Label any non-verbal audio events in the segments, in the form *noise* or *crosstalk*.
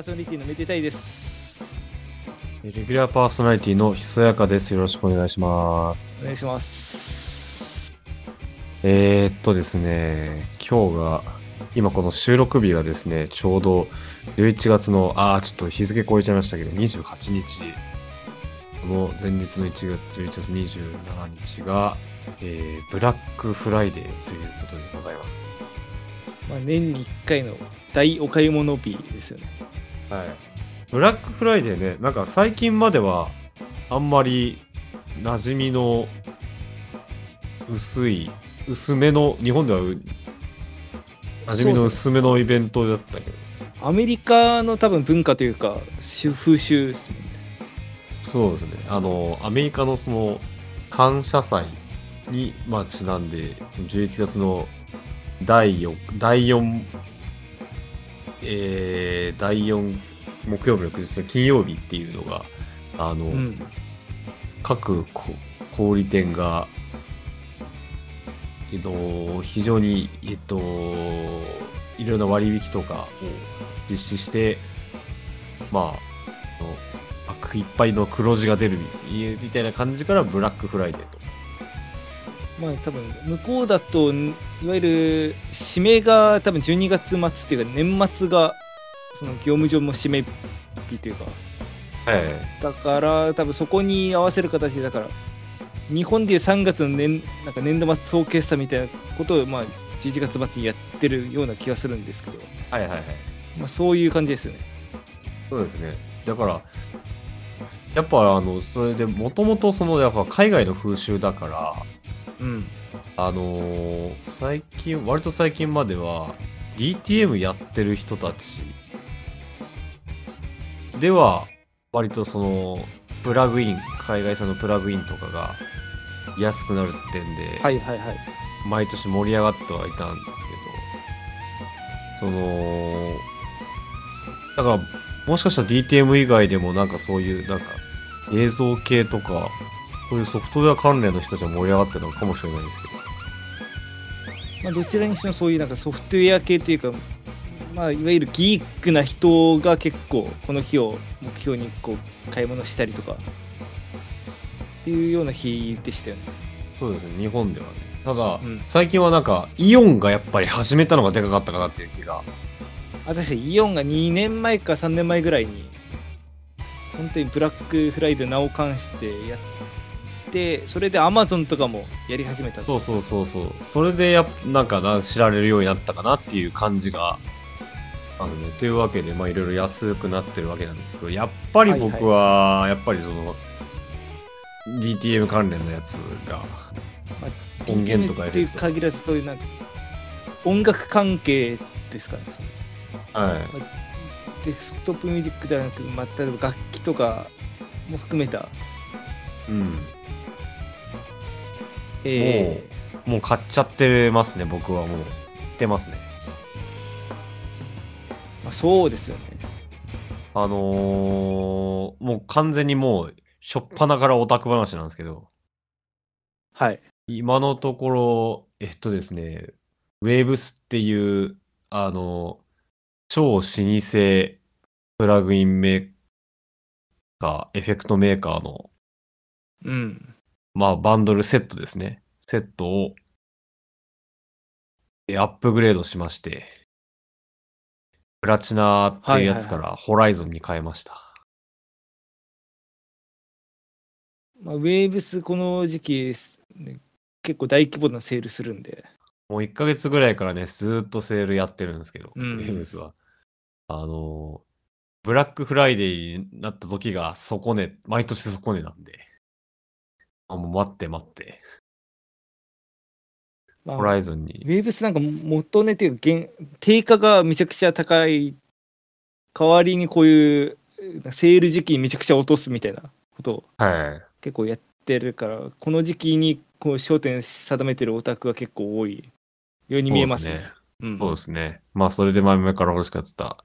ーパーソナリティのめでたいです。レギュラーパーソナリティのひそやかです。よろしくお願いします。お願いします。えー、っとですね、今日が、今この収録日がですね、ちょうど11月の、あー、ちょっと日付超えちゃいましたけど、28日、この前日の1月、11月27日が、えー、ブラックフライデーということでございます。まあ、年に1回の大お買い物日ですよね。はい。ブラックフライデーね、なんか最近までは、あんまり馴染みの薄い、薄めの、日本ではう馴染みの薄めのイベントだったけど、アメリカの多分文化というか、習風習ですもんね。そうですね、あの、アメリカのその、感謝祭に、まあ、ちなんで、その11月の第4、第4、えー、第4木曜日の翌日の金曜日っていうのが、あの、うん。各こ小売店が、えっと、非常に、えっと、いろんな割引とかを実施して、まあ、あの悪いっぱいの黒字が出るみみたいな感じからブラックフライデーと。まあ多分向こうだといわゆる締めが多分12月末っていうか年末がその業務上も締め日というかはい。だから多分そこに合わせる形でだから日本でいう3月の年なんか年度末総決算みたいなことをまあ11月末にやってるような気がするんですけど、はいはいはい。まあ、そういう感じですよね。そうですね。だから、やっぱあの、それでもともとその、やっぱ海外の風習だから、うん。あのー最近、割と最近までは、DTM やってる人たちでは、割とその、プラグイン、海外産のプラグインとかが安くなるってんで、はいはいはい。毎年盛り上がってはいたんですけど、その、だから、もしかしたら DTM 以外でもなんかそういう、なんか映像系とか、そういうソフトウェア関連の人たちは盛り上がってるのかもしれないですけど、まあ、どちらにしてもそういうなんかソフトウェア系というか、まあ、いわゆるギークな人が結構この日を目標にこう買い物したりとかっていうような日でしたよね。そうですね、日本ではね。ただ、うん最近はなんか、イオンがやっぱり始めたのがでかかったかなっていう気が。あ確かにイオンが2年前か3年前ぐらいに本当にブラックフライデー名を冠してやってそれでアマゾンとかもやり始めたそうそうそうそう。それでやっぱ、なんかな、知られるようになったかなっていう感じが、あのね、というわけで、まあいろいろ安くなってるわけなんですけど、やっぱり僕は、やっぱりその、DTM 関連のやつが、音源とか DTM っていう限らずそういうなんか音楽関係ですかねそのはい。デスクトップミュージックではなく、まあ、例えば楽器とかも含めた、うん。えもう買っちゃってますね、僕はもう。売ってますね。あ、そうですよね。あのーもう完全にもう、しょっぱなからオタク話なんですけど、はい。今のところ、えっとですね、ウェーブスっていう、あの、超老舗プラグインメーカー、エフェクトメーカーの、うんまあ、バンドルセットですね。セットを、えアップグレードしまして、プラチナっていうやつからホライゾンに変えました。まあ、ウェーブスこの時期、ね結構大規模なセールするんでもう1ヶ月ぐらいからね、ずーっとセールやってるんですけど、うんウェーブスは。あのーブラックフライデーになった時が底値、毎年底値なんで。あ、もう待って待って。まあホライゾンにウ。ェーブスなんか元値というか現定価がめちゃくちゃ高い代わりにこういうセール時期にめちゃくちゃ落とすみたいなことをはい。結構やってるからこの時期にこう焦点定めてるオタクは結構多いように見えますね。うんそうですね。まあ、それで前々から欲しかった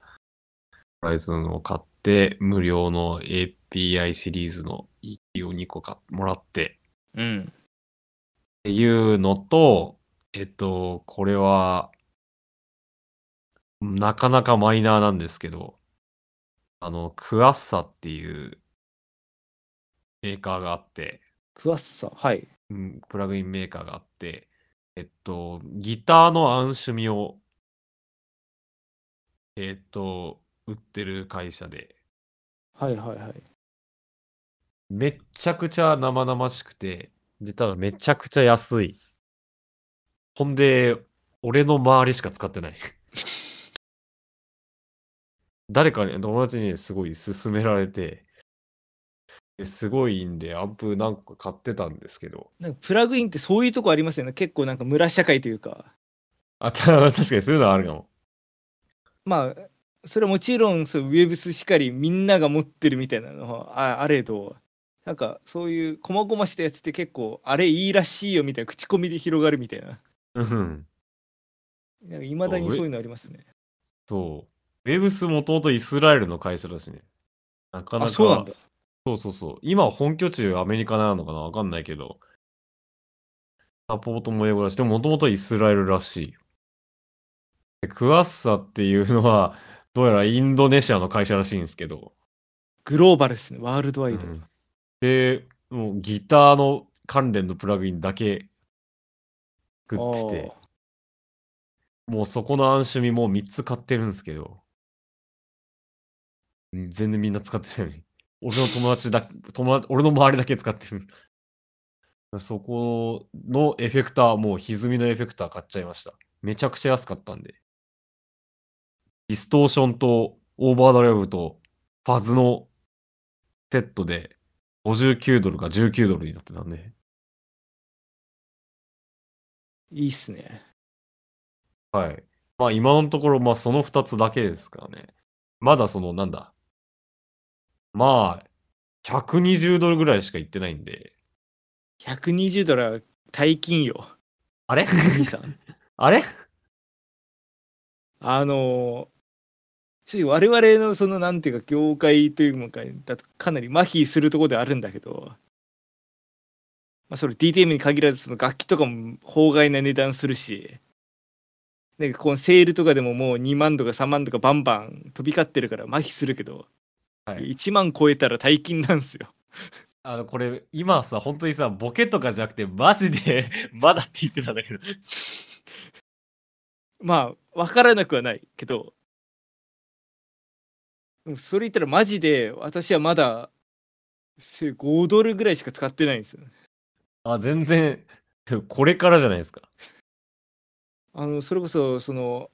ホライゾンを買って、無料の API シリーズの EQ を2個買もらって、うん。っていうのと、えっと、これは、なかなかマイナーなんですけど、あの、クアッサっていうメーカーがあって、クワッサ。はい。うん、プラグインメーカーがあって、えっと、ギターのアンシュミを、えっと、売ってる会社で、はいはいはい。めっちゃくちゃ生々しくて、で、ただめちゃくちゃ安い。ほんで、俺の周りしか使ってない。*laughs* 誰かに、友達にねすごい勧められて、ですごいんで、アンプなんか買ってたんですけど、なんかプラグインってそういうとこありますよね。結構なんか村社会というか。あ、た *laughs* 確かにそういうのはあるかも。まあ、それはもちろんそうウェブスしかりみんなが持ってるみたいなのはああれど、なんかそういう細々したやつって結構あれいいらしいよみたいな口コミで広がるみたいな。うん。なんか未だにそういうのありますね。そう。ウェブスもともとイスラエルの会社だしね。なかなあ、か。そうなんだ。そうそうそう。今は本拠地アメリカなのかなわかんないけど。サポートも英語だし、でももともとイスラエルらしいクワッサっていうのは、どうやらインドネシアの会社らしいんですけど。グローバルですね。ワールドワイド。うんで、もうギターの関連のプラグインだけ作ってて、もうそこのアンシュミもう3つ買ってるんですけど、全然みんな使ってないのに。俺の友達だ、友達、俺の周りだけ使ってる。そこのエフェクター、もう歪みのエフェクター買っちゃいました。めちゃくちゃ安かったんで。ディストーションとオーバードライブとファズのセットで59ドルか19ドルになってたんで。いいっすね。はい。まあ今のところ、まあその2つだけですからね。まだその、なんだ。まあ、120ドルぐらいしか行ってないんで。120ドルは大金よ。あれ？兄さん。*laughs* あれ？あの正直我々のそのなんていうか業界というのかだとかなり麻痺するところではあるんだけど、まあ、それ DTM に限らずその楽器とかも法外な値段するしでこのセールとかでももう2万とか3万とかバンバン飛び交ってるから麻痺するけど、はい。1万超えたら大金なんすよ。あの、これ、今さ、本当にさ、ボケとかじゃなくて、マジで、*laughs* まだって言ってたんだけど。まあ分からなくはないけどでもそれ言ったらマジで私はまだせ5ドルぐらいしか使ってないんですよ。あ、全然、これからじゃないですか。あのそれこそその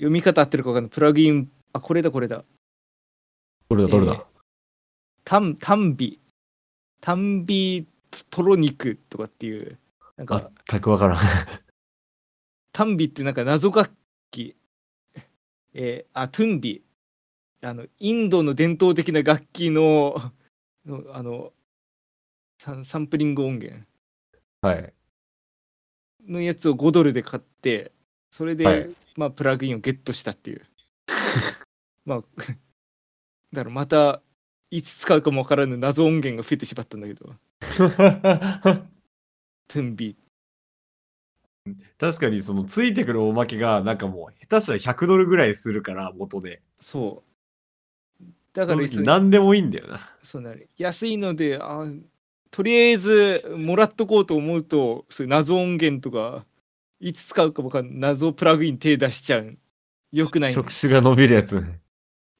読み方合ってるか分かんない。プラグイン。あこれだこれだ。どれだ、どれだ。えータンタンビタンビトロニクとかっていう。なんか全くわからん。タンビってなんか謎楽器。えーあトゥンビ。あのインドの伝統的な楽器ののあのサンサンプリング音源。はい。のやつを5ドルで買ってそれで、はい。まあプラグインをゲットしたっていう。*laughs* まあ *laughs* だからまたいつ使うかもわからぬ謎音源が増えてしまったんだけど。*laughs* トゥンビ確かにそのついてくるおまけがなんかもう下手したら100ドルぐらいするから元で。そう。だから何でもいいんだよな。そうなる。安いのであとりあえずもらっとこうと思うとそういう謎音源とかいつ使うかわかんない。謎プラグイン手出しちゃう。よくないん触手が伸びるやつ。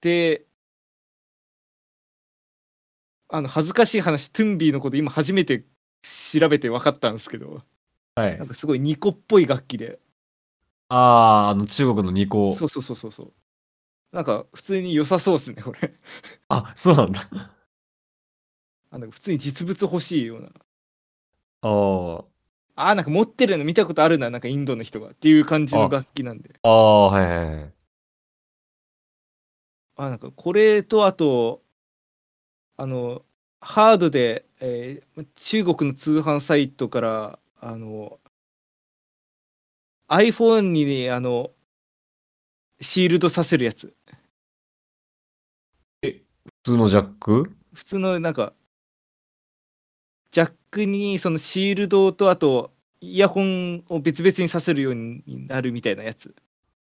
であの恥ずかしい話トゥンビーのこと今初めて調べて分かったんですけど、はい。なん。かすごいニコっぽい楽器で。ああ、あの中国のニコ。そうそうそうそうそう。なんか普通に良さそうですねこれ。あ、そうなんだ。あなんか普通に実物欲しいような。ああーなんか持ってるの見たことあるななんかインドの人がっていう感じのあ楽器なんで。あ、ああ、はいはいはい。あなんかこれとあとあのハードで、えー中国の通販サイトからあの iPhone にあのシールドさせるやつ。普通のジャック？普通のなんかクにそのシールドとあとイヤホンを別々にさせるようになるみたいなやつ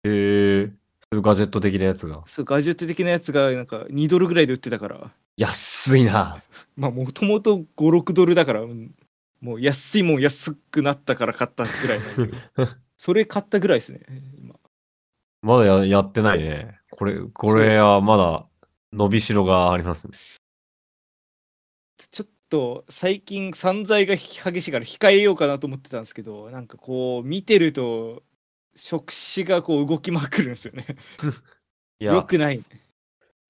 へえ。ガジェット的なやつが。そうガジェット的なやつがなんか2ドルぐらいで売ってたから安いな。*laughs* まあもともと56ドルだからうんもう安いもん安くなったから買ったぐらい *laughs* それ買ったぐらいですね今まだややってないね。これ、これはまだ伸びしろがありますね。ちょっと最近散財が激しいから控えようかなと思ってたんですけどなんかこう見てると触手がこう動きまくるんですよね *laughs* いよや、くない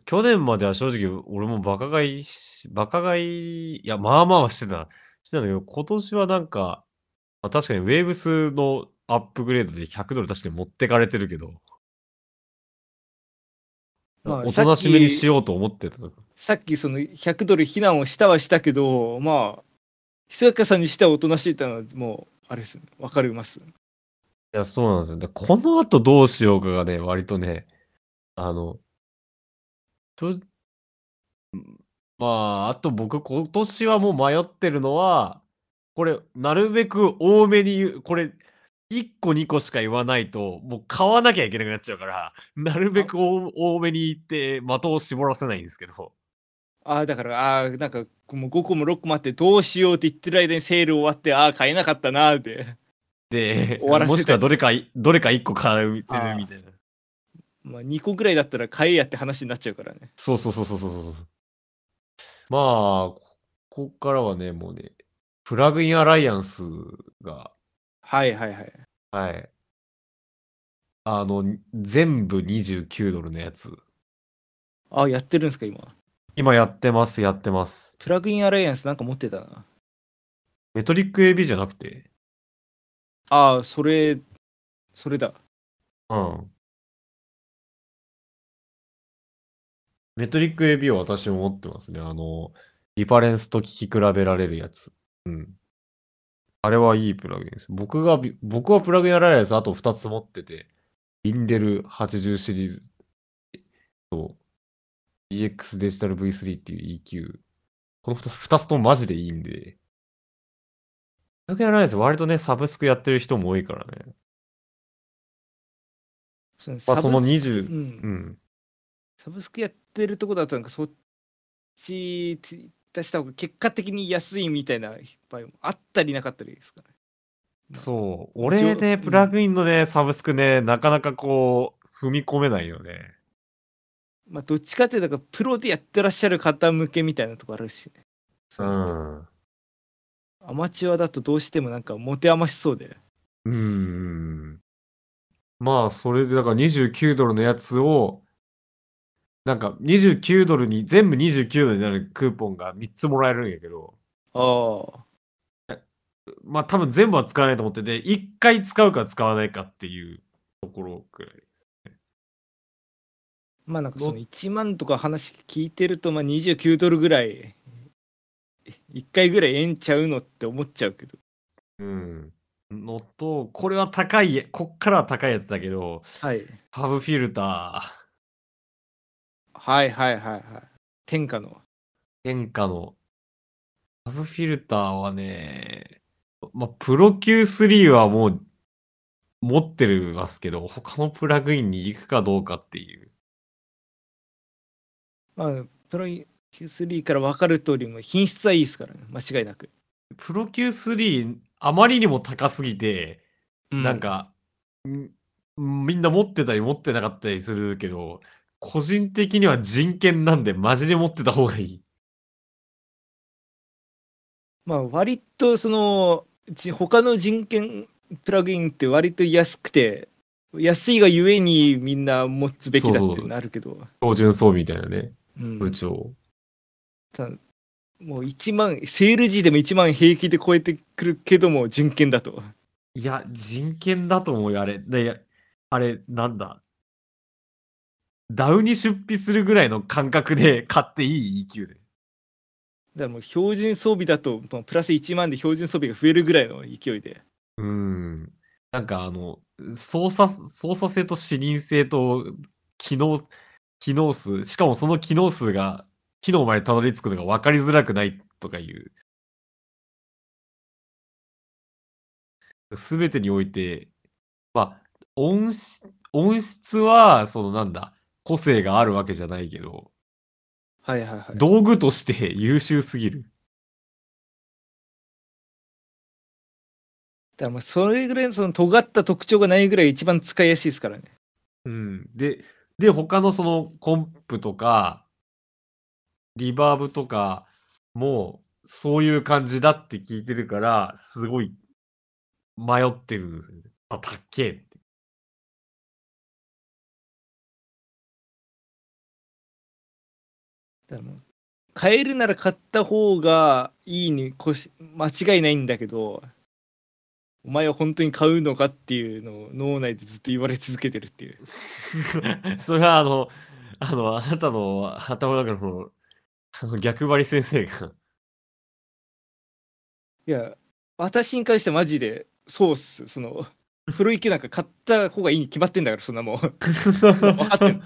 去年までは正直俺もバカ買いし、バカ買い、いや、まあまあはしてた。してたんだけど、今年はなんか、まあ、確かにウェーブスのアップグレードで100ドル確かに持ってかれてるけど、まあおとなしめにしようと思ってたとこ。さっきその100ドル避難をしたはしたけどまあひそやかさにしてはおとなしいってのはもうあれですよわかりますいや、そうなんですよ。でこの後どうしようかがね、割とね、あの、まあ、あと僕、今年はもう迷ってるのは、これ、なるべく多めに言う、これ、1個2個しか言わないと、もう買わなきゃいけなくなっちゃうから、なるべく多めに言って、的を絞らせないんですけど。ああだからああなんかもう5個も6個もあってどうしようって言ってる間にセール終わってああ買えなかったなーってで *laughs* 終わらせもしくはどれかい、どれか1個買うってるみたいな。まあ2個ぐらいだったら買えやって話になっちゃうからねそうそうそうそうそうそう。まあ、ここっからはね、もうね、プラグインアライアンスが、はいはいはいはい。あの、全部29ドルのやつ。ああやってるんですか今今やってます、やってます。プラグインアライアンスなんか持ってたなメトリック AB じゃなくて、ああそれそれだうん。メトリック AB は私も持ってますね。あの、リファレンスと聞き比べられるやつ。うん。あれはいいプラグインです。僕がび、僕はプラグインアライアンスあと2つ持ってて、インデル80シリーズと EX デジタル V3 っていう EQ。この2つ、2つともマジでいいんで。プラグインアライアンス割とね、サブスクやってる人も多いからね。そのまあそのサブスク20うんうん。サブスクやってるとこだとなんかそっち出した方が結果的に安いみたいな場合もあったりなかったりですからねそう。俺ね、うんプラグインのね、サブスクね、なかなかこう、踏み込めないよね。まあどっちかっていうとプロでやってらっしゃる方向けみたいなとこあるしねうん。アマチュアだとどうしてもなんか持て余しそうでうん。まあ、それで、だから29ドルのやつを、なんか29ドルに、全部29ドルになるクーポンが3つもらえるんやけど、ああまあ多分全部は使わないと思ってて、1回使うか使わないかっていうところくらい。まあなんかその1万とか話聞いてるとまあ29ドルぐらい1回ぐらいええんちゃうのって思っちゃうけどうん。のと、これは高い、こっからは高いやつだけど、はい FabFilter。はいはいはいはい天下の天下のファブフィルターはね、まあ、 Pro-Q 3 はもう持ってるますけど、他のプラグインに行くかどうかっていう。まあプロ Q3 から分かる通りも品質はいいですからね。間違いなく、プロ Q3 あまりにも高すぎて、うなんか、んみんな持ってたり持ってなかったりするけど、個人的には人権なんでマジで持ってた方がいい。まあ割とそのじ他の人権プラグインって割と安くて安いがゆえにみんな持つべきだってなるけど。標準装備みたいなね、うん部長。たもう1万セール時でも1万平気で超えてくるけども人権だといや、人権だと思うよ、あれ。であれ、なんだ。ダウに出費するぐらいの感覚で買っていい EQ で。だからもう標準装備だとまあプラス1万で標準装備が増えるぐらいの勢いでうん。なんかあの、操作、操作性と視認性と機能、機能数、しかもその機能数が機能までたどり着くのが分かりづらくないとかいう。すべてにおいて、まあ、音質、音質は、そのなんだ、個性があるわけじゃないけど、はいはいはい道具として優秀すぎる。だからまあそれぐらいのその尖った特徴がないぐらい一番使いやすいですからねうん。で、で、他のそのコンプとか、リバーブとかも、そういう感じだって聞いてるから、すごい迷ってるんですよね。あ、たっけえって。だからも買えるなら買った方がいいにこし間違いないんだけどお前は本当に買うのかっていうのを脳内でずっと言われ続けてるっていう。*laughs* それはあの、あの、あなたの頭の中のあの逆張り先生が。いや私に関してはマジでそうっす。そのプロイケなんか買った方がいいに決まってんだからそんなもん。分かってんの。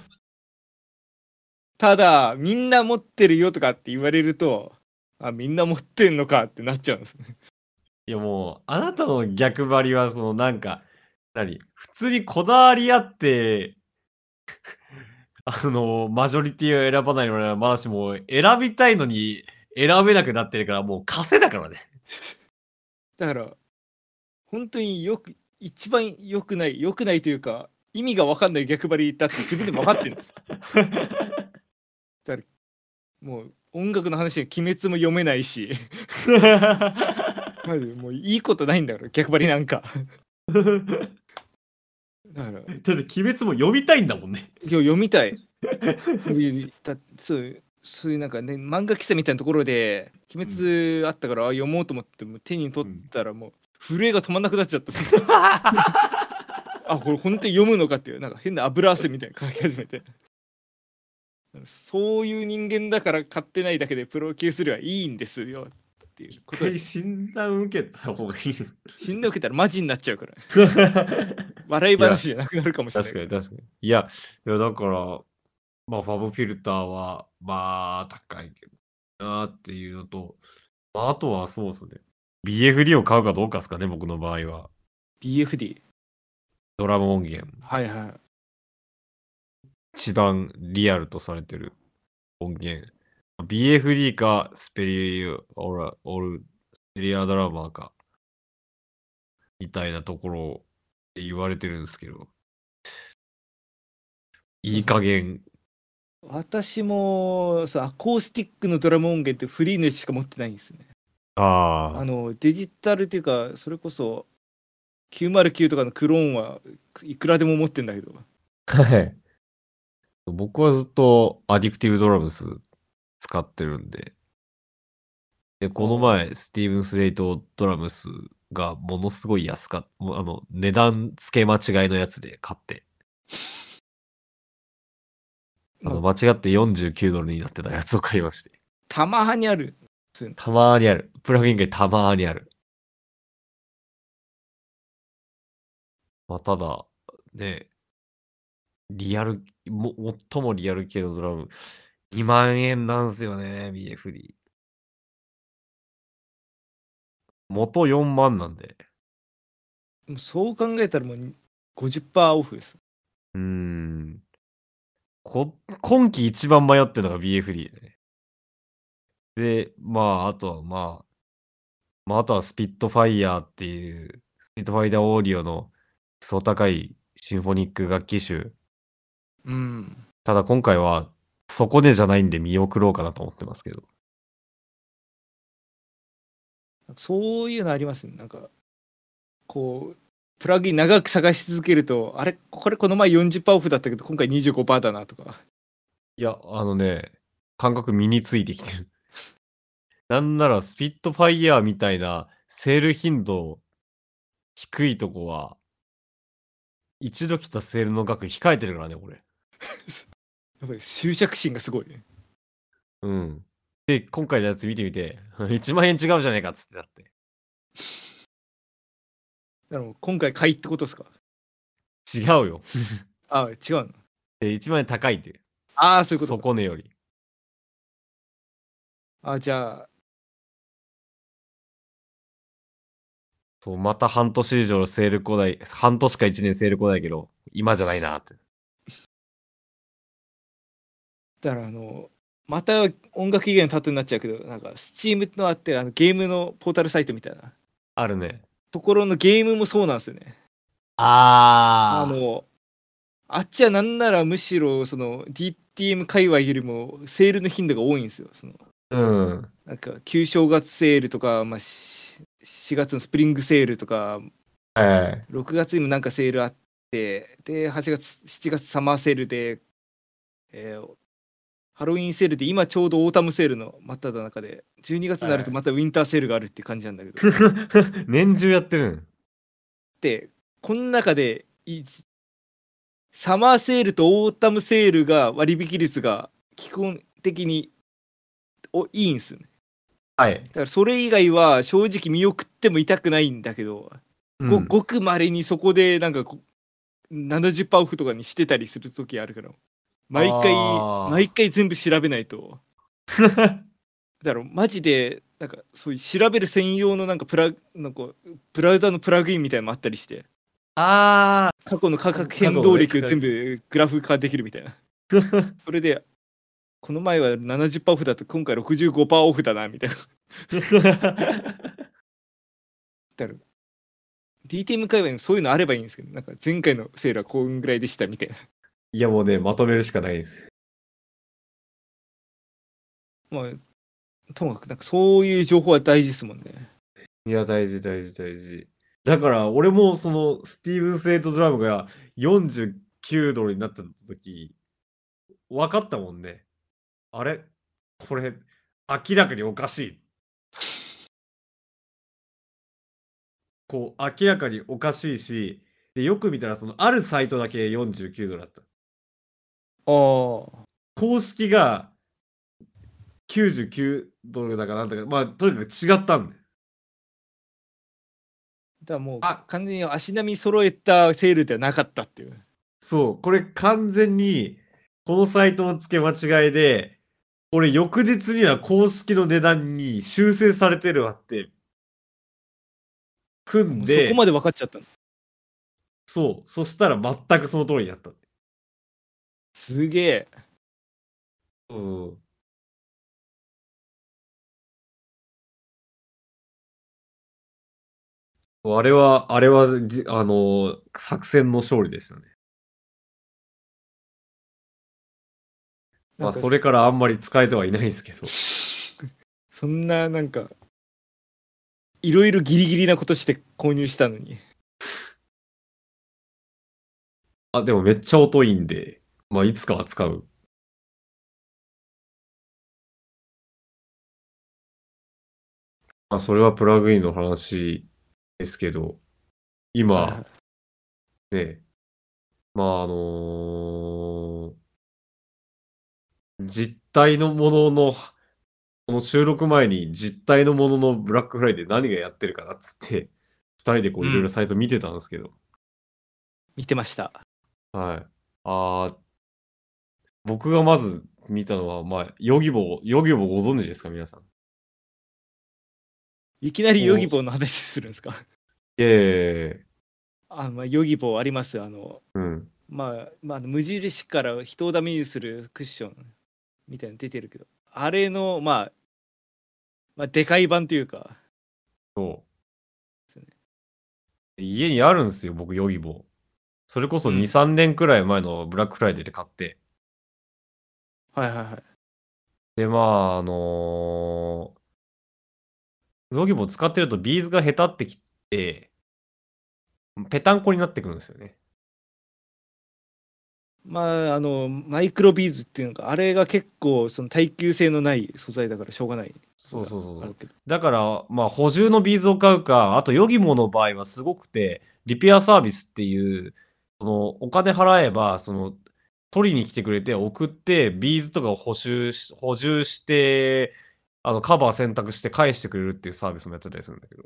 ただみんな持ってるよとかって言われるとあみんな持ってんのかってなっちゃうんですいやもう、あなたの逆張りは、そのなんか、何？普通にこだわりあって、*laughs* あの、マジョリティを選ばないのはまだしも、選びたいのに選べなくなってるから、もう稼だからね。*laughs* だから本当によく一番良くない良くないというか意味が分かんない逆張りだって自分でも分かってる。*laughs* もう音楽の話は鬼滅も読めないしマジでもういいことないんだから逆張りなんか。だから。だって、鬼滅も読みたいんだもんね。今日読みたい。だそうそういうなんかね漫画喫茶みたいなところで「鬼滅」あったから、あ読もうと思っても手に取ったらもう震えが止まんなくなっちゃった。*laughs* あこれ本当に読むのかっていうなんか変な油汗みたいなの書き始めて。そういう人間だから買ってないだけでプロ級すればいいんですよ。っていうことです診断受けた方がいいの。死んでおけたらマジになっちゃうから *laughs* 笑い話じゃなくなるかもしれない確かに確かに。いや、いやだから、まあ、ファブフィルターは、まあ、高いけどなっていうのと、まあ、あとはそうですね。BFD を買うかどうかですかね、僕の場合は。BFD ドラム音源。はいはい一番リアルとされてる音源。BFD かスペリオラ、オル、スペリアドラマーか、みたいなところって言われてるんですけど、いい加減、私もそうアコースティックのドラム音源ってフリーのやつしか持ってないんですね。ああ、あのデジタルっていうかそれこそ909とかのクローンはいくらでも持ってんだけど。はい。僕はずっとアディクティブドラムス使ってるんで。で、この前、スティーブン・スレイトドラムスがものすごい安かった。もうあの、値段付け間違いのやつで買って。あの、間違って49ドルになってたやつを買いまして。たまにあるたまーにある。プラグインがたまーにある。まあ、ただ、ね、リアル、も、最もリアル系のドラム、2万円なんすよね、BFD。元4万なんで。そう考えたらもう50%オフですうーん。こ、今季一番迷ってるのが BFD だね。で、まあ、あとはまあ、まあ、あとはスピットファイヤーっていう、スピットファイヤーオーディオのクソ高いシンフォニック楽器種。うんただ今回は、そこでじゃないんで見送ろうかなと思ってますけど。そういうのありますね。なんか、こう、プラグイン長く探し続けると、あれ、これこの前40%オフだったけど、今回25%だなとか。いや、あのね、感覚身についてきてる。*laughs* なんなら、スピットファイヤーみたいなセール頻度低いとこは、一度来たセールの額控えてるからね、これ。*laughs* やっぱり執着心がすごいね。うん。で、今回のやつ見てみて、*laughs* 1万円違うじゃねえかっつってなって。だからもう今回買いってことですか？違うよ。あ、違うの？で、1万円高いって。ああ、そういうことか。底値より。あじゃあ、そう、また半年以上セール来ない、半年か1年セール来ないけど、今じゃないなって。だからあの、また音楽以外のタトゥーになっちゃうけど、なんか、スチームのあって、あのゲームのポータルサイトみたいなあるね。ところのゲームもそうなんですよね。ああの、あっちはなんならむしろ、その、DTM 界隈よりも、セールの頻度が多いんですよ。そのうん。なんか、旧正月セールとか、まあ、し4月のスプリングセールとか、はい。6月にもなんかセールあって、で、8月、7月サマーセールで、えーハロウィンセールで今ちょうどオータムセールの真っ只中で、12月になるとまたウィンターセールがあるって感じなんだけど、*laughs* 年中やってるん。で、この中でいサマーセールとオータムセールが割引率が基本的においいんですよね。はい。だからそれ以外は正直見送っても痛くないんだけど、ごうんごくまれにそこでなんかこ70%オフとかにしてたりする時あるから毎回あー。毎回全部調べないと。*laughs* だからマジでなんかそういう調べる専用のなんかプラなんかブラウザのプラグインみたいなのもあったりして。あ過去の価格変動歴を全部グラフ化できるみたいな。ー *laughs* それでこの前は70%オフだと今回65%オフだなみたいな。*laughs* だから DTM 界隈にもそういうのあればいいんですけどなんか前回のセールはこんぐらいでしたみたいないやもうね、まとめるしかないです。まあ、ともかくなんかそういう情報は大事ですもんね。いや、大事、大事、大事。だから、俺もその、スティーブン・セイト・ドラムが49ドルになった時、分かったもんね。あれ？これ、明らかにおかしい。こう、明らかにおかしいし、で、よく見たら、その、あるサイトだけ49ドルだった。公式が99ドルだかなんだか、まあ、とにかく違ったんだよ。だからもうあ完全に足並み揃えたセールではなかったっていう。そう、これ完全に、このサイトの付け間違いで、これ翌日には公式の値段に修正されてるわって、踏んもうそで、こまで分かっちゃったの。そう、そしたら全くその通りになった。すげえ。そうあれは、あれはじ、あの、作戦の勝利でしたね。まあ、それからあんまり使えてはいないんですけど。*laughs* そんななんか、いろいろギリギリなことして購入したのに。あ、でもめっちゃ音いいんで、まあ、いつかは使う。まあ、それはプラグインの話ですけど、今、ね、まあ、あのー実体のものの、この収録前に実体のもののブラックフライデー何がやってるかなっつって、二人でこういろいろサイト見てたんですけど、見てました。はい。あー僕がまず見たのは、まあ、ヨギボー、ヨギボーご存知ですか、皆さん？いきなりヨギボーの話するんですか？いやいやいやいやあ、まあ、ヨギボーあります。あの、うん。まあ、まあ、無印から人をダメにするクッションみたいなの出てるけど、あれの、まあ、まあ、でかい版というか、そう。家にあるんですよ、僕、ヨギボー。それこそうん2、3年くらい前のブラックフライデーで買って。はいはいはい。で、まあ、あのーヨギボー使ってるとビーズがへたってきて、ぺたんこになってくるんですよね。まああのマイクロビーズっていうのがあれが結構その耐久性のない素材だからしょうがないそうそうそうだから、まあ、補充のビーズを買うか、あと、ヨギボーの場合はすごくて、リペアサービスっていう、その、お金払えば、その、取りに来てくれて、送って、ビーズとかを補修し、補充して、あの、カバー選択して返してくれるっていうサービスもやってたりするんだけど。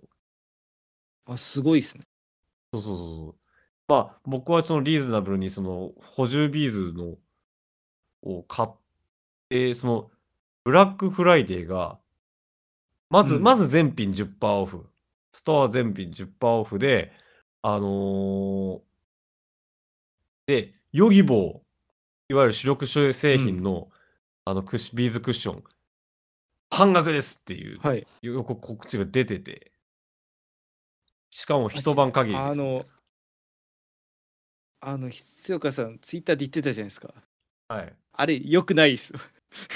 あすごいですねそうそうそうそう。まあ、僕はそのリーズナブルにその補充ビーズのを買って、そのブラックフライデーが、まず、うんまず全品10%オフ。ストア全品10%オフで、あのーで、ヨギボー、いわゆる主力製品の、あのクッシビーズクッション、半額ですっていうはい。予告告知が出てて、しかも一晩限りですあのあの必岡さんツイッターで言ってたじゃないですか。はい。あれよくないですよ。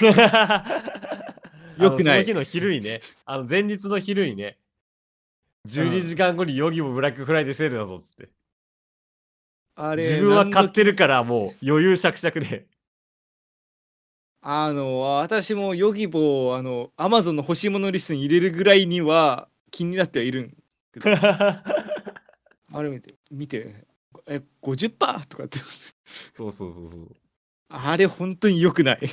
*laughs* よよくない。その日の昼にね、*laughs* あの前日の昼にね、12時間後にヨギもブラックフライデーセールだぞっつって。あれ自分は買ってるるからもう余裕しゃくしゃくで。あの私もヨギボーあのアマゾンの欲しいものリストに入れるぐらいには気になってはいるん *laughs* あれ見て見てえ50%とかってそうそうそうそう。あれ本当に良くない *laughs*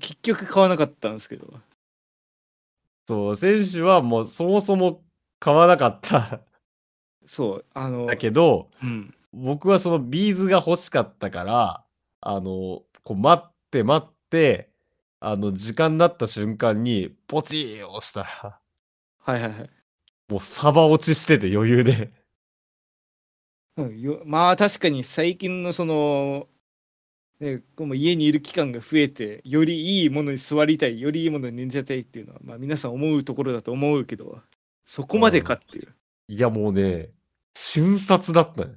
結局買わなかったんですけどそう、選手はもうそもそも買わなかった。そうあのだけど、うん僕はそのビーズが欲しかったから、あの、こう待って待って、あの、時間になった瞬間に、ポチー押したら、はいはいはいもうサバ落ちしてて余裕で。うん、よまあ確かに最近のその、ね、こう家にいる期間が増えてよりいいものに座りたいよりいいものに寝てたいっていうのは、まあ、皆さん思うところだと思うけどそこまでかっていう、いやもうね、瞬殺だったね。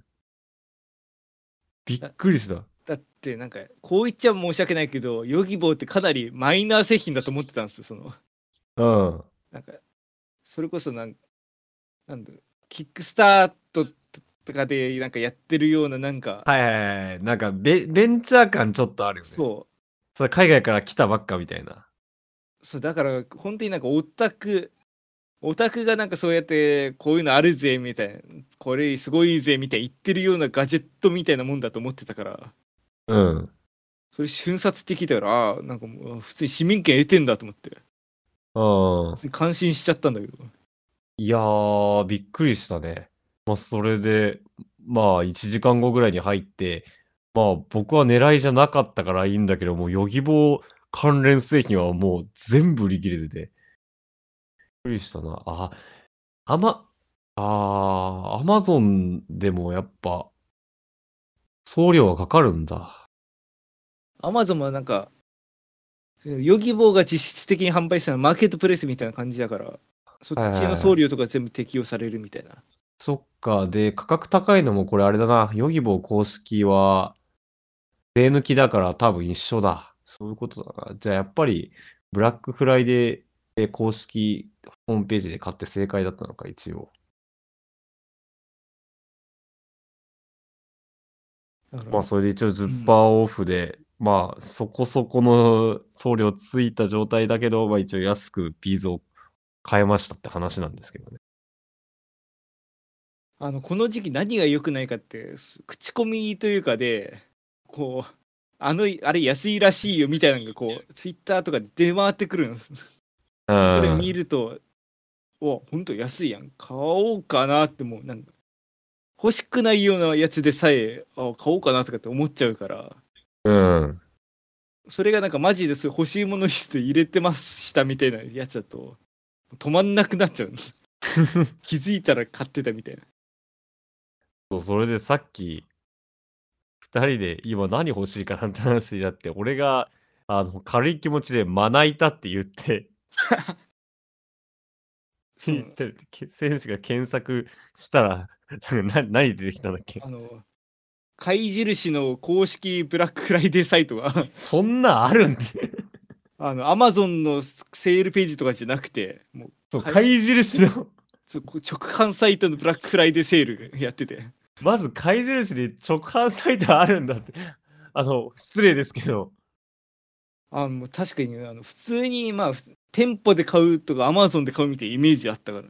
びっくりした。だってなんかこう言っちゃ申し訳ないけどヨギボーってかなりマイナー製品だと思ってたんですよそのうん。なんかそれこそなんなんだろうキックスタートとかでなんかやってるようななんか、はいはいはい。なんかベ、ベンチャー感ちょっとあるよね。そうそれ海外から来たばっかみたいな。そうだから本当になんかオタクオタクがなんかそうやってこういうのあるぜみたいなこれすごいぜみたいな言ってるようなガジェットみたいなもんだと思ってたからうん。それ瞬殺的だからああなんかもう普通に市民権得てんだと思ってうん普。通に感心しちゃったんだけどいやー、びっくりしたね。まあ、それで、まあ、1時間後ぐらいに入って、まあ、僕は狙いじゃなかったからいいんだけど、もう、ヨギボー関連製品はもう全部売り切れてて。びっくりしたな。あ、アマ、あー、アマゾンでもやっぱ、送料はかかるんだ。アマゾンはなんかヨギボーが実質的に販売したのはマーケットプレイスみたいな感じだからそっちの送料とか全部適用されるみたいなそっか。で、価格高いのもこれあれだな。ヨギボー公式は、税抜きだから多分一緒だ。そういうことだな。じゃあやっぱり、ブラックフライデーで公式ホームページで買って正解だったのか、一応。まあ、それで一応10%オフで、まあ、そこそこの送料ついた状態だけど、まあ一応安くビーズを買えましたって話なんですけどね。あのこの時期何が良くないかってす口コミというかでこうあのあれ安いらしいよみたいなのがこうツイッターとかで出回ってくるんですうん。それ見るとおほんと安いやん。買おうかなってもうなんか欲しくないようなやつでさえあ買おうかなとかって思っちゃうから。うん。それがなんかマジでそう欲しいものリスト入れてましたみたいなやつだと止まんなくなっちゃうの。*laughs* 気づいたら買ってたみたいな。そう、それでさっき、二人で今何欲しいかなって話になって、俺が、あの、軽い気持ちでまな板って言って、*laughs* てけ選手が検索したら、なんかな何出てきたんだっけ？あの貝印の公式ブラックフライデーサイトがそんなんあるんで。*laughs* あの、アマゾンのセールページとかじゃなくて、もう、貝印の、直販サイトのブラックフライデーセール *laughs* やってて。まず貝印で直販サイトあるんだって。あの、失礼ですけど。あもう確かにあの普通にまあふ店舗で買うとかアマゾンで買うみたいなイメージあったからね。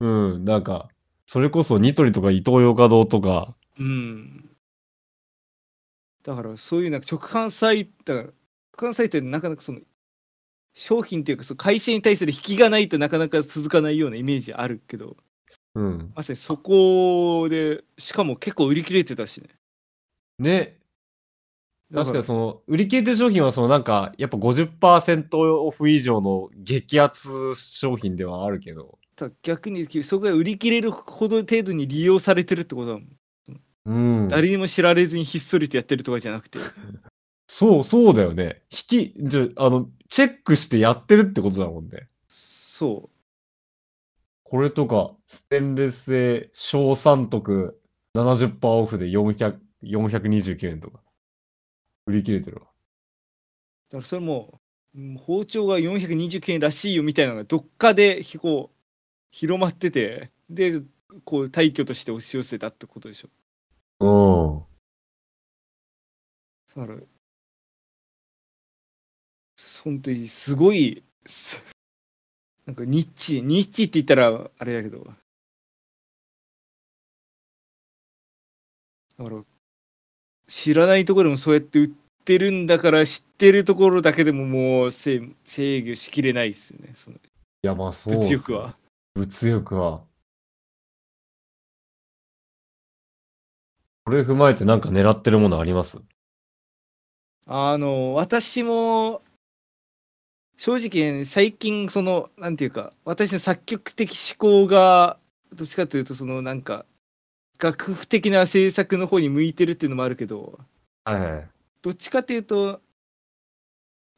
うん、なんか、それこそニトリとかイトーヨーカドーとか、うんだからそういうなんか直販サイト直販サイトでなかなかその商品というかその会社に対する引きがないとなかなか続かないようなイメージあるけど。うん。まさにそこでしかも結構売り切れてたしね。ね、だ確かにその、売り切れてる商品は、そのなんか、やっぱ50%オフ以上の激アツ商品ではあるけど、逆にそこが売り切れるほど程度に利用されてるってことはうん。誰にも知られずにひっそりとやってるとかじゃなくてそう、そうだよね。引き、じゃあ、の、チェックしてやってるってことだもんね。そうこれとか、ステンレス製小三徳70%オフで400 429円とか。売り切れてるわ。だからそれもうん包丁が429円らしいよみたいなのがどっかでひこう広まっててでこう退去として押し寄せたってことでしょうん。だから本当にすごいすなんかニッチニッチって言ったらあれだけどだから知らないところでもそうやって売ってるんだから知ってるところだけでももう制制御しきれないですよねそのいや、まあそう。物欲は。物欲は。これ踏まえてなんか狙ってるものあります？あの私も正直最近そのなんていうか私の作曲的思考がどっちかというとそのなんか楽譜的な制作の方に向いてるっていうのもあるけどはいはい。どっちかというと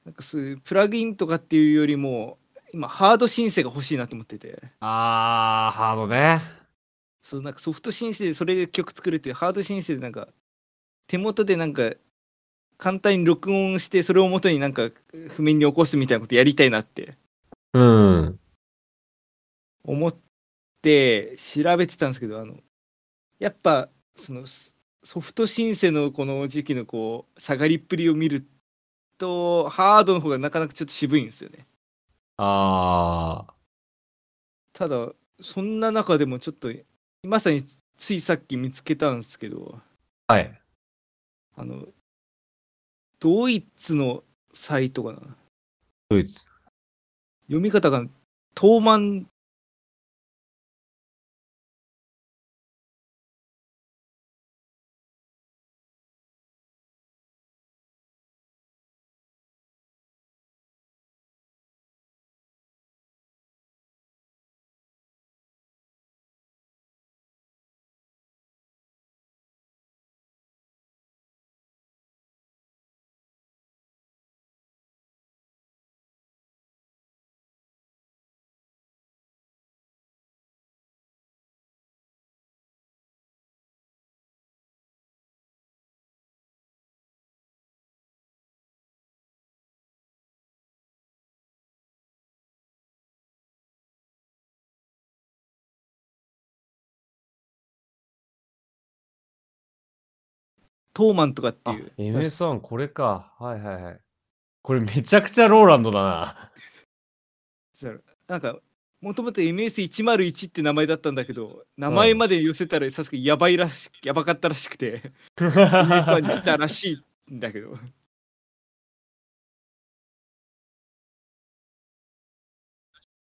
なんかそういうプラグインとかっていうよりも今ハードシンセが欲しいなと思っててあー、ハードね。そうなんかソフトシンセでそれで曲作るっていうハードシンセでなんか手元でなんか簡単に録音してそれを元になんか譜面に起こすみたいなことやりたいなってうん。思って調べてたんですけどあのやっぱそのソソフトシンセのこの時期のこう下がりっぷりを見るとハードの方がなかなかちょっと渋いんですよねあただそんな中でもちょっとまさについさっき見つけたんですけどー。はい。あのドイツのサイトかな？ドイツ。読み方がトートーマンとかってあいう、MS1 これか。はいはいはい。これめちゃくちゃローランドだな。なんかもともと MS101 って名前だったんだけど名前まで寄せたらさすがにやばいらしやばかったらしくて MS1 にしたらしいんだけど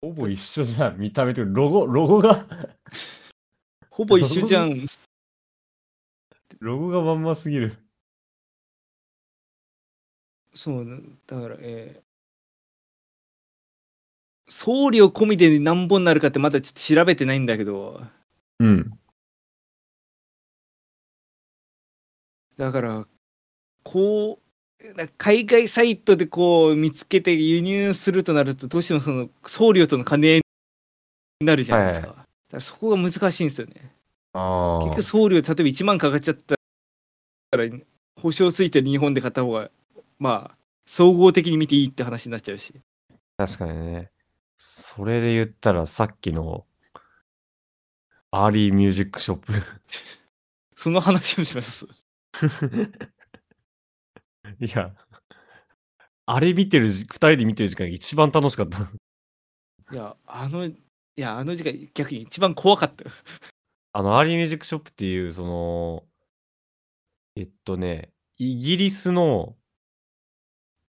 ほぼ一緒じゃん。見た目とロゴ、ロゴが、ほぼ一緒じゃんロゴがまんますぎる。そうだからえー送料込みで何本になるかってまだちょっと調べてないんだけどうん。だからこうな海外サイトでこう見つけて輸入するとなるとどうしてもその送料との兼ね合いになるじゃないですか,、はいだからそこが難しいんですよねあ結局送料例えば1万かかっちゃったら保証ついてる日本で買った方がまあ総合的に見ていいって話になっちゃうし。確かにね。それで言ったらさっきの Early Music Shop。その話をします。*laughs* いや、あれ見てるじ、二人で見てる時間が一番楽しかった。いや、あの、いや、あの時間逆に一番怖かったよ。あの、 Early Music Shop っていう、その、えっとね、イギリスの、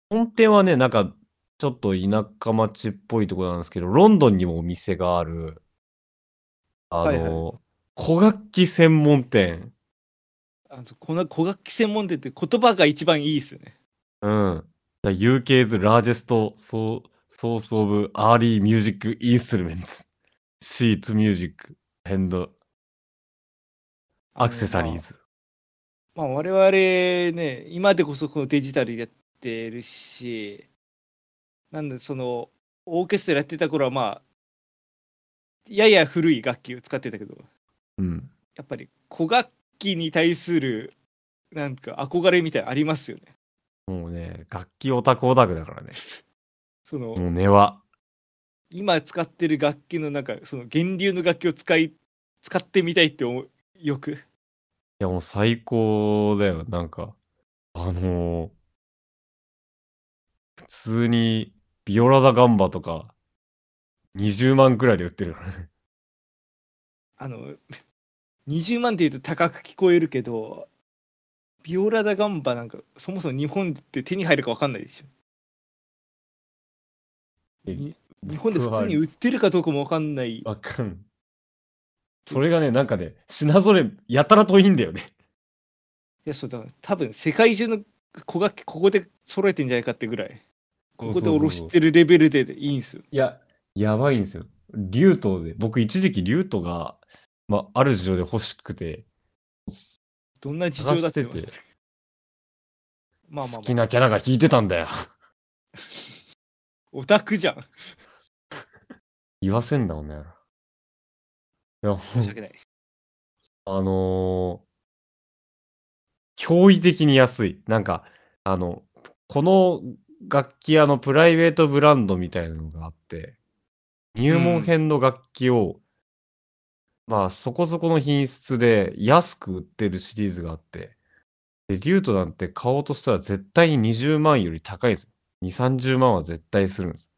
本店はね、なんか、ちょっと田舎町っぽいところなんですけど、ロンドンにもお店がある、あはいはの、古楽器専門店。あのこの古楽器専門店って言葉が一番いいですよね。うん。UK's largest source of early music instruments. Sheet music and アクセサリーズ。まあ、我々ね、今でこそこのデジタルやってるし、なんでその、オーケストラやってた頃はまあ、やや古い楽器を使ってたけど、うん。やっぱり古楽器に対する、なんか憧れみたいありますよね。もうね、楽器オタクオタクだからね。*laughs* その、もう根は。今使ってる楽器のなんか、その源流の楽器を使い、使ってみたいって思う、よく。いやもう最高だよ。なんか、あのー普通にビオラダガンバとか20万くらいで売ってるからね。*laughs* あの、20万って言うと高く聞こえるけど、ビオラダガンバなんか、そもそも日本で手に入るか分かんないでしょ。日本で普通に売ってるかどうかも分かんない。わかん。それがね、なんかね、品ぞれやたらといいんだよね。いや、そうだ多分世界中の古楽器ここで揃えてんじゃないかってぐらい、ここでおろしてるレベルでいいんですよ。いや、やばいんですよ。リュートで、僕一時期リュートが、まあ、ある事情で欲しくて、どんな事情だっててまあまあ、まあ、きなキャラが弾いてたんだよ。オタクじゃん。言わせんだもんね。いや、申し訳ない。あのー驚異的に安い。なんか、あの、この楽器屋のプライベートブランドみたいなのがあって、入門編の楽器を、まあそこそこの品質で安く売ってるシリーズがあって、で、リュートなんて買おうとしたら絶対に20万より高いんですよ。2、30万は絶対するんです。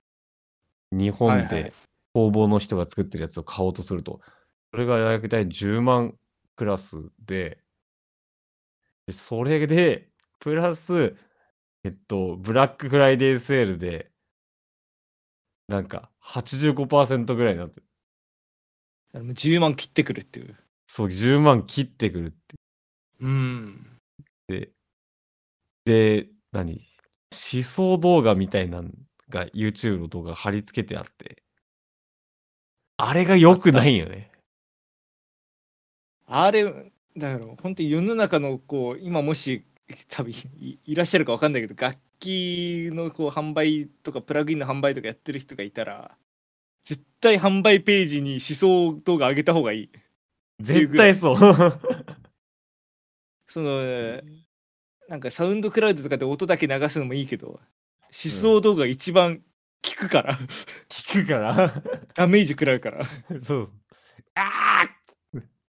日本はいはいで工房の人が作ってるやつを買おうとすると、それが大体10万クラスで、でそれで、プラス、えっと、ブラックフライデーセールで、なんか85%ぐらいになってる。あの10万切ってくるっていう。そう、10万切ってくるって。うん。で、で、何？思想動画みたいなのが YouTube の動画貼り付けてあって、あれが良くないよね。あれ、だから本当に世の中のこう、今もし多分いいらっしゃるか分かんないけど、楽器のこう販売とかプラグインの販売とかやってる人がいたら、絶対販売ページに思想動画上げた方がいい。絶対そう。*laughs* その、なんかサウンドクラウドとかで音だけ流すのもいいけど、思想動画一番効くから、聞くから。ダメージ食らうから。*laughs* そう。ああ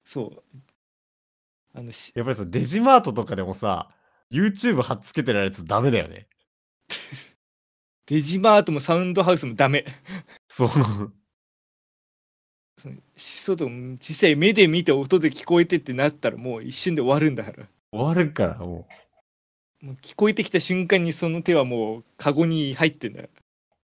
そう。あのしやっぱりさ、デジマートとかでもさ、YouTube 貼っつけてるやつダメだよね。デジマートもサウンドハウスもダメ。そう。その思想と実際目で見て音で聞こえてってなったらもう一瞬で終わるんだから。終わるから、ももう聞こえてきた瞬間にその手はもうカゴに入ってんだよ。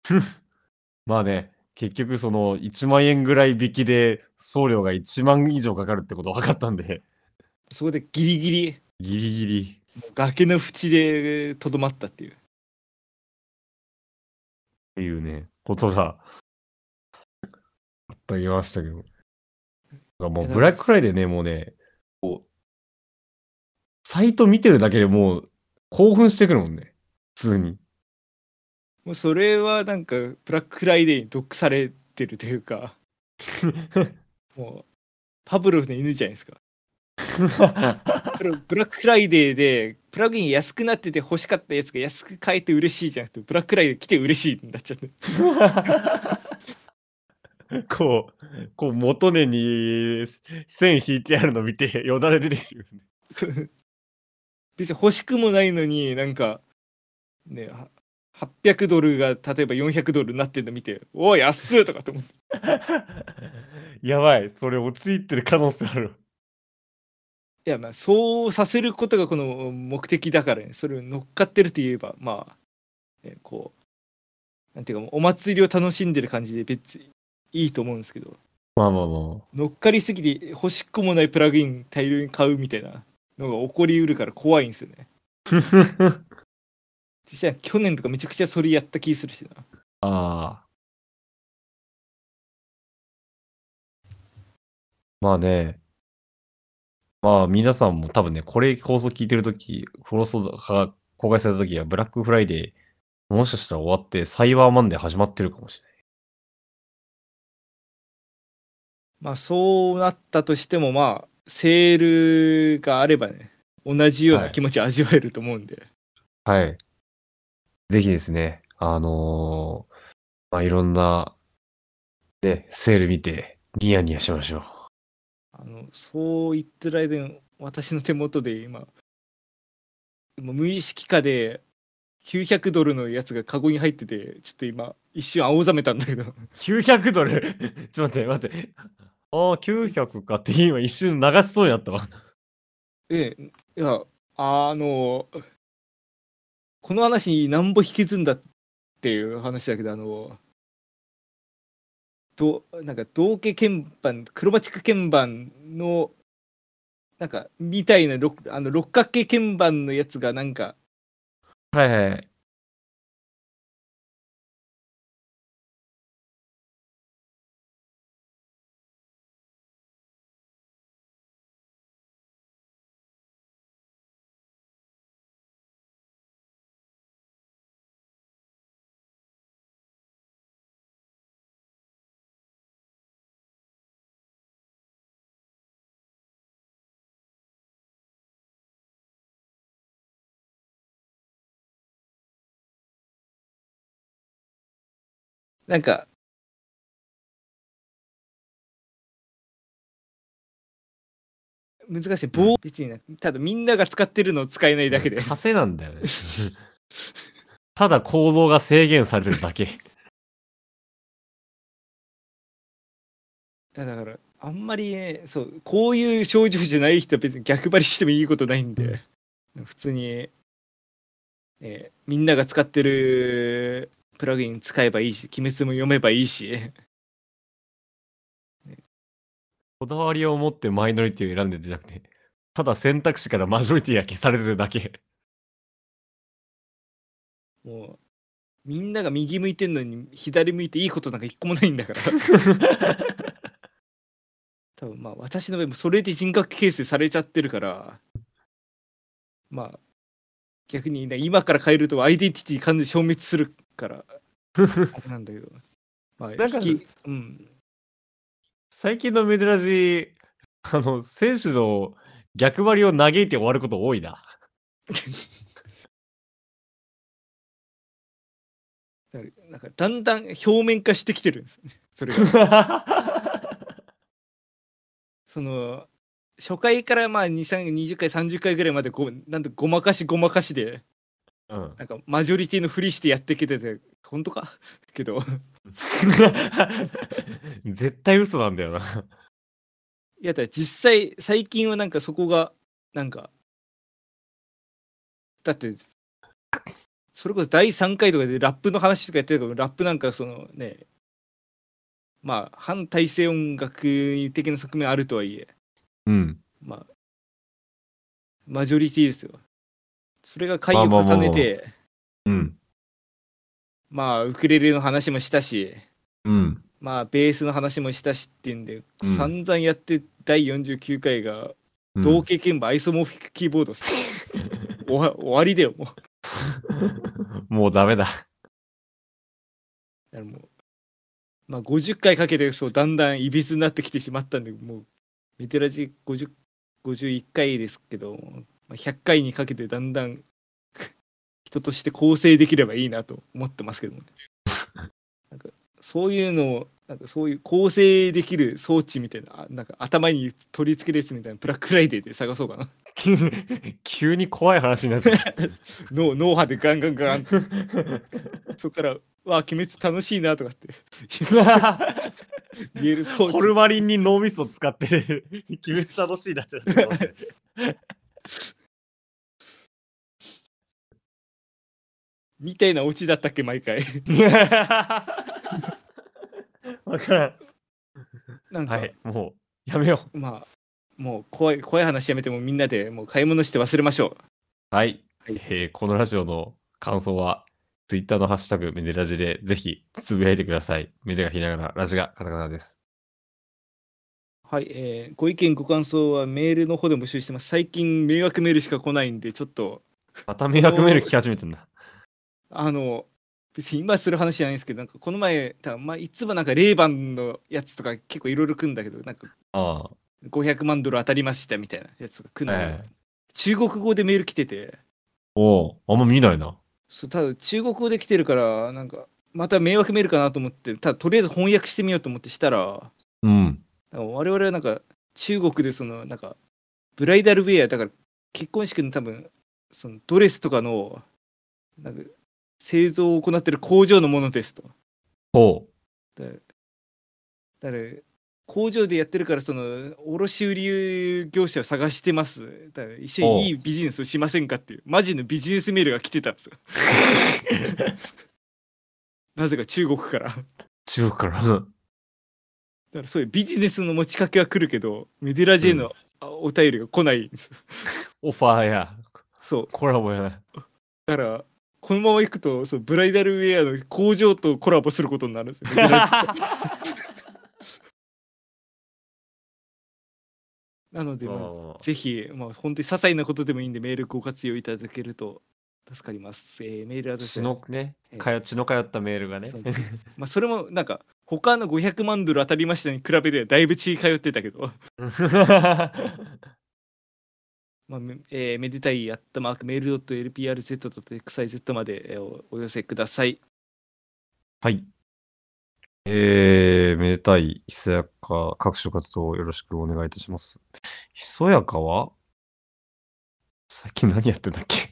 う。*laughs* まあね、結局その1万円ぐらい引きで送料が1万以上かかるってこと分かったんで、そこでギリギリギリギリ。もう崖の縁でとどまったっていう。っていうね、ことがあったりましたけど。もうブラックフライデーね、もうね、こう、サイト見てるだけでもう興奮してくるもんね。普通に。もうそれはなんかブラックフライデーに毒されてるというか *laughs* もうパブロフの犬じゃないですか。ブラックフライデーでプラグイン安くなってて欲しかったやつが安く買えて嬉しいじゃなくてブラックフライデー来て嬉しいになっちゃって *laughs* こう、こう元値に線引いてあるの見て、よだれ出てくるね。別に欲しくもないのになんかねは800ドルが例えば400ドルになってんの見ておい安っとかと思って *laughs* やばい、それ陥ってる可能性ある。いやまあそうさせることがこの目的だからね。それを乗っかってるといえばまあ、ね、こうなんていうかお祭りを楽しんでる感じで別にいいと思うんですけど。まあまあま乗っかりすぎて欲しくもないプラグイン大量に買うみたいなのが起こりうるから怖いんですよね。あ。*laughs* 実際去年とかめちゃくちゃそれやった気するしな。あまあね。まあ皆さんも多分ね、これ放送聞いてるとき、フロストが公開されたときは、ブラックフライデー、もしかしたら終わって、サイバーマンデー始まってるかもしれない。まあそうなったとしてもまあセールがあればね同じような気持ち味わえると思うんで、はい。ぜひですね、あのーまあいろんな、ね、セール見て、ニヤニヤしましょう。あのそう言ってる間に私の手元で今もう無意識化で900ドルのやつがカゴに入っててちょっと今一瞬青ざめたんだけど900ドル？*laughs* ちょっと待って、待って。ああ、900かって今一瞬流しそうになったわ。ええいやあのこの話になんぼ引きずんだっていう話だけどあのどなんか道家鍵盤クロマチック鍵盤のなんかみたいな六あの六角形鍵盤のやつがなんかはいはい。なんか難しい棒別になただみんなが使ってるのを使えないだけで。枷なんだよね。*laughs* ただ行動が制限されてるだけ。いやだからあんまりねそうこういう症状じゃない人は別に逆張りしてもいいことないんで、普通に、えーみんなが使ってるプラグイン使えばいいし鬼滅も読めばいいしこだわりを持ってマイノリティを選んでるんじゃなくて、ただ選択肢からマジョリティが消されてるだけ。もうみんなが右向いてんのに左向いていいことなんか一個もないんだから *laughs* 多分まあ私の場合もそれで人格形成されちゃってるからまあ逆にね今から変えるとアイデンティティ完全に消滅するから *laughs* なんだけど。まあなんかうん。最近のメデラジ、あの、選手の逆張りを嘆いて終わること多いな。なんかだんだん表面化してきてるんですねそれが。*laughs* その初回からまあ20回30回ぐらいまでこうなんとごまかしごまかしでうん。なんかマジョリティのふりしてやってきてて本当か？*laughs* けど *laughs* 絶対嘘なんだよな。いやだから実際最近はなんかそこがなんかだってそれこそ第3回とかでラップの話とかやってたけどラップなんかそのねまあ反体制音楽的な側面あるとはいえうん。まあマジョリティですよそれが回を重ねてうん。まあウクレレの話もしたしうん。まあベースの話もしたしっていうんで、うん散々やって第49回がうん同型鍵盤アイソモーフィックキーボードっす *laughs* 終わ終わりだよもうもうダメだ。だもうまあ50回かけてそうだんだんいびつになってきてしまったんでもうメテラジ50 51回ですけど、まあ100回にかけてだんだん *laughs* 人として構成できればいいなと思ってますけどもね。*laughs* なんかそういうのをなんかそういう構成できる装置みたいなあなんか頭に取り付けるやつみたいなブラックフライデーで探そうかな。*laughs* 急に怖い話になっちゃった。脳脳波でガンガンガンってそこから「わあ鬼滅楽しいな」とかって言える装置ホルマリンに脳みそ使って、鬼滅楽しいなってみたいなオチだったっけ毎回。わからん。なんか、はい、もうやめよう。まあもう怖い怖い話やめてもみんなでもう買い物して忘れましょはい、はい。えーこのラジオの感想は、ツイッターのハッシュタグメデラジでぜひつぶやいてください。メデがひらがな、ラジがカタカナです。う。はい、えーご意見ご感想はメールの方で募集してます。最近迷惑メールしか来ないんでちょっとまた迷惑メール聞き始めてんだ。あの別に今する話じゃないんですけどなんかこの前多分まあいつもなんかレイバンのやつとか結構いろいろ来るんだけどなんかあ500万ドル当たりましたみたいなやつが来るあ、んだけど、ええ中国語でメール来てておお、あんま見ないな。そうただ中国語で来てるからなんかまた迷惑メールかなと思ってただとりあえず翻訳してみようと思ってしたらうん。我々はなんか中国でそのなんかブライダルウェアだから結婚式の多分そのドレスとかのなんか製造を行ってる工場のものですと。ほだからだから工場でやってるからその卸売業者を探してますだから一緒にいいビジネスをしませんかっていうマジのビジネスメールが来てたんですよ *laughs* なぜか中国から。中国から？らそういうビジネスの持ちかけは来るけどメデラジェのあお便りが来ないんですよオファーや。そうコラボや。だからこのままいくとそうブライダルウェアの工場とコラボすることになるんですよ *laughs* なので、まあ、あぜひ、まあ、本当に些細なことでもいいんで、メールご活用いただけると助かります。えーメールアドレス血のねえ、かよ血の通ったメールがねまあ、それもなんか、他の500万ドル当たりましたに比べてだいぶ血通ってたけど、*laughs* まあめえーめでたいアットマークメール .lprz.xyz までえーおお寄せください。はい。えー、めでたい、ひそやか、各種活動をよろしくお願いいたします。ひそやかは？最近何やってんだっけ？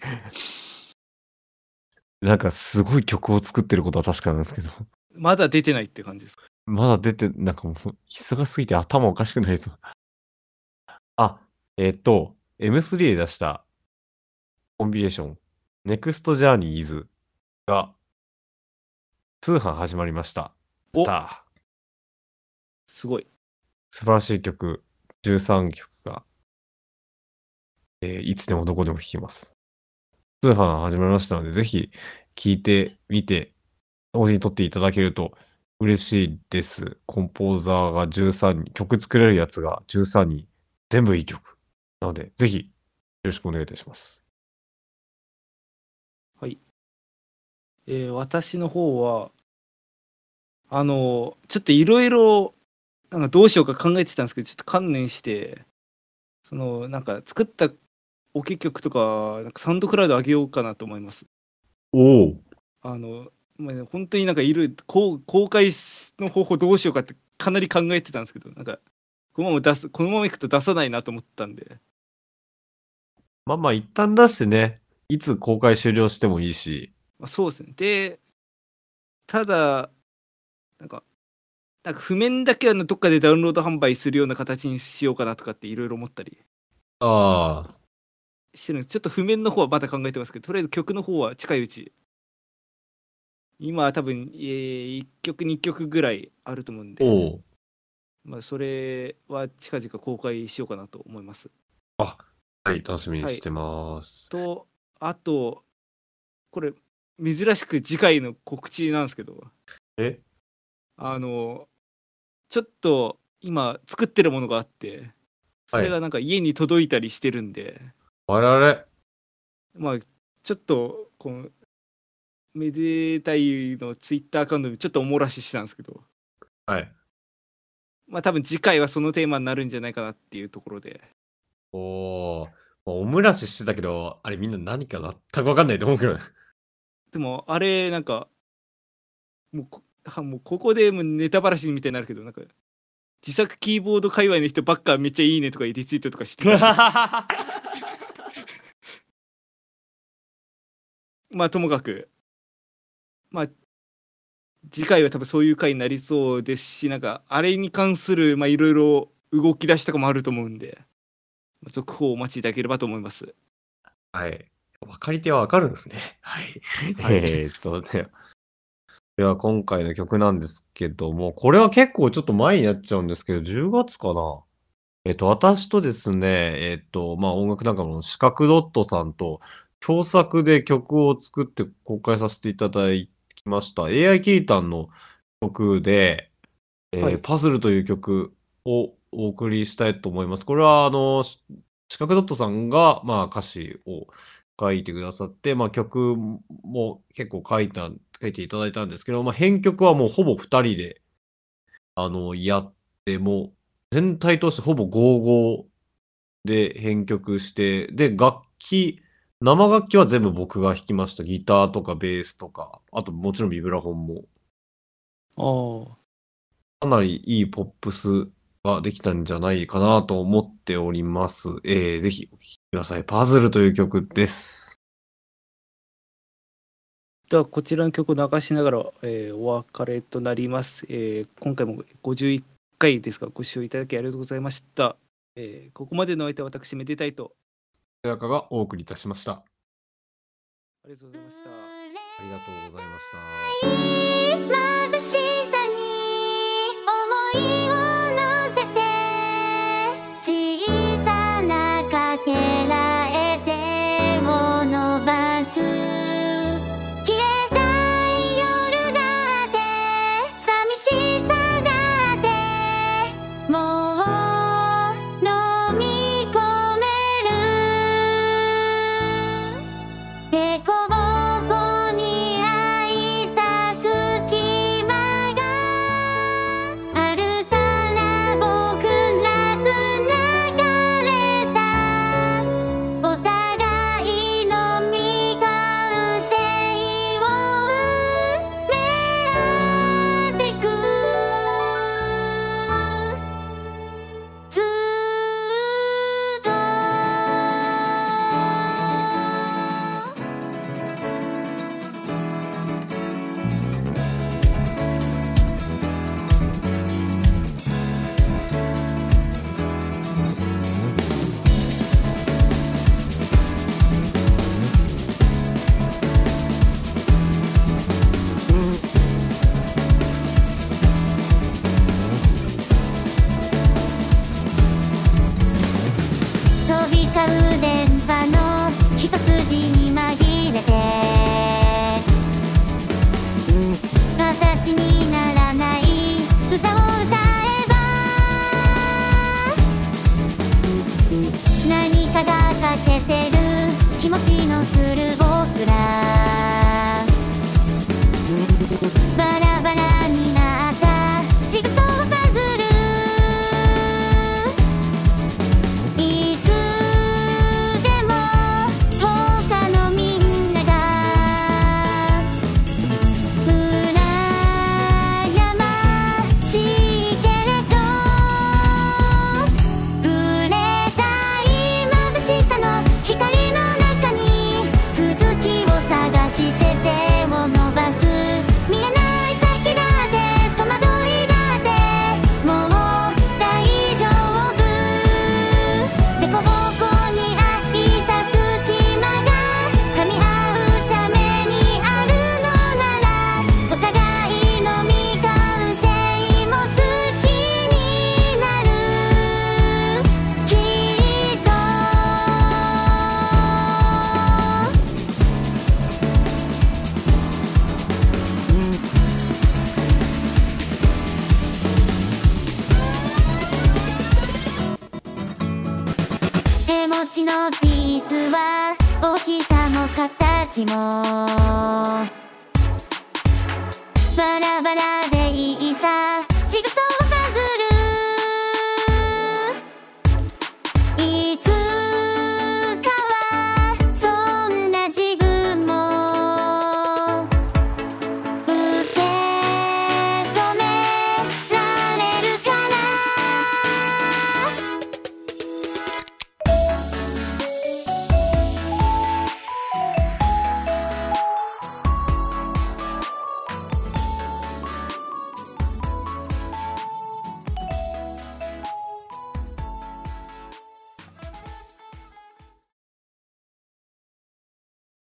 *laughs* なんかすごい曲を作ってることは確かなんですけど、まだ出てないって感じです。まだ出て、なんかもう、忙しすぎて頭おかしくなりそう。あ、えっ、と、M3 で出したコンビネーション、NEXT Journeys が通販始まりました。おたすごい。素晴らしい曲、13曲が、えーいつでもどこでも聴けます。通販始まりましたので、ぜひ聴いてみて、同時に撮っていただけると嬉しいです。コンポーザーが13人、曲作れるやつが13人、全部いい曲。なので、ぜひよろしくお願いいたします。えー私の方は、あの、ちょっといろいろ、なんかどうしようか考えてたんですけど、ちょっと観念して、その、なんか作ったオケ曲とか、なんかサウンドクラウド上げようかなと思います。おおあの、まあね、本当になんかいる公公開の方法どうしようかってかなり考えてたんですけど、なんか、このまま出す、このままいくと出さないなと思ったんで、まあまあ、一旦出してね、いつ公開終了してもいいし、まあ、そうですね。で、ただ、なんか、なんか譜面だけはどっかでダウンロード販売するような形にしようかなとかっていろいろ思ったりああ、してるんです。ちょっと譜面の方はまだ考えてますけど、とりあえず曲の方は近いうち。今は多分、えー、1曲2曲ぐらいあると思うんで、まあ、それは近々公開しようかなと思います。はい、楽しみにしてます。と、あと、これ、珍しく次回の告知なんですけど、え？あの、ちょっと今作ってるものがあって、それがなんか家に届いたりしてるんで、我々、まあ、ちょっと、この、めでたいのツイッターアカウントにちょっとおもらししたんですけど、はい。まあ多分次回はそのテーマになるんじゃないかなっていうところで、おー。まあおむらししてたけど、あれみんな何か全く分かんないと思うけどね。でもあれなんかもうこはもうここでもうネタばらしみたいになるけどなんか自作キーボード界隈の人ばっかめっちゃいいねとかリツイートとかしてた *laughs* まあともかくまあ次回は多分そういう回になりそうですしなんかあれに関するまあいろいろ動き出しとかもあると思うんで続報をお待ちいただければと思いますはい。分かり手は分かるんですね。はい。*laughs* はいえーっと、ででは今回の曲なんですけども、これは結構ちょっと前になっちゃうんですけど、10月かな。えっと、私とですね、えっと、まあ音楽仲間の四角ドットさんと共作で曲を作って公開させていただきました。AI キータンの曲で、えーはいパズルという曲をお送りしたいと思います。これは、あの、し四角ドットさんが、まあ歌詞を書いてくださって、まあ曲も結構書いた、書いていただいたんですけど、まあ編曲はもうほぼ2人で、あの、やって、もう全体としてほぼ55で編曲して、で、楽器、生楽器は全部僕が弾きました。ギターとかベースとか、あともちろんビブラフォンも。ああかなりいいポップスができたんじゃないかなと思っております。えー、ぜひお聴きください。パズルという曲です。ではこちらの曲を流しながら、えーお別れとなります、えー今回も51回ですがご視聴いただきありがとうございました、えーここまでのお相手は私めでたいと。さやかがお送りいたしました。ありがとうございました。ありがとうございました。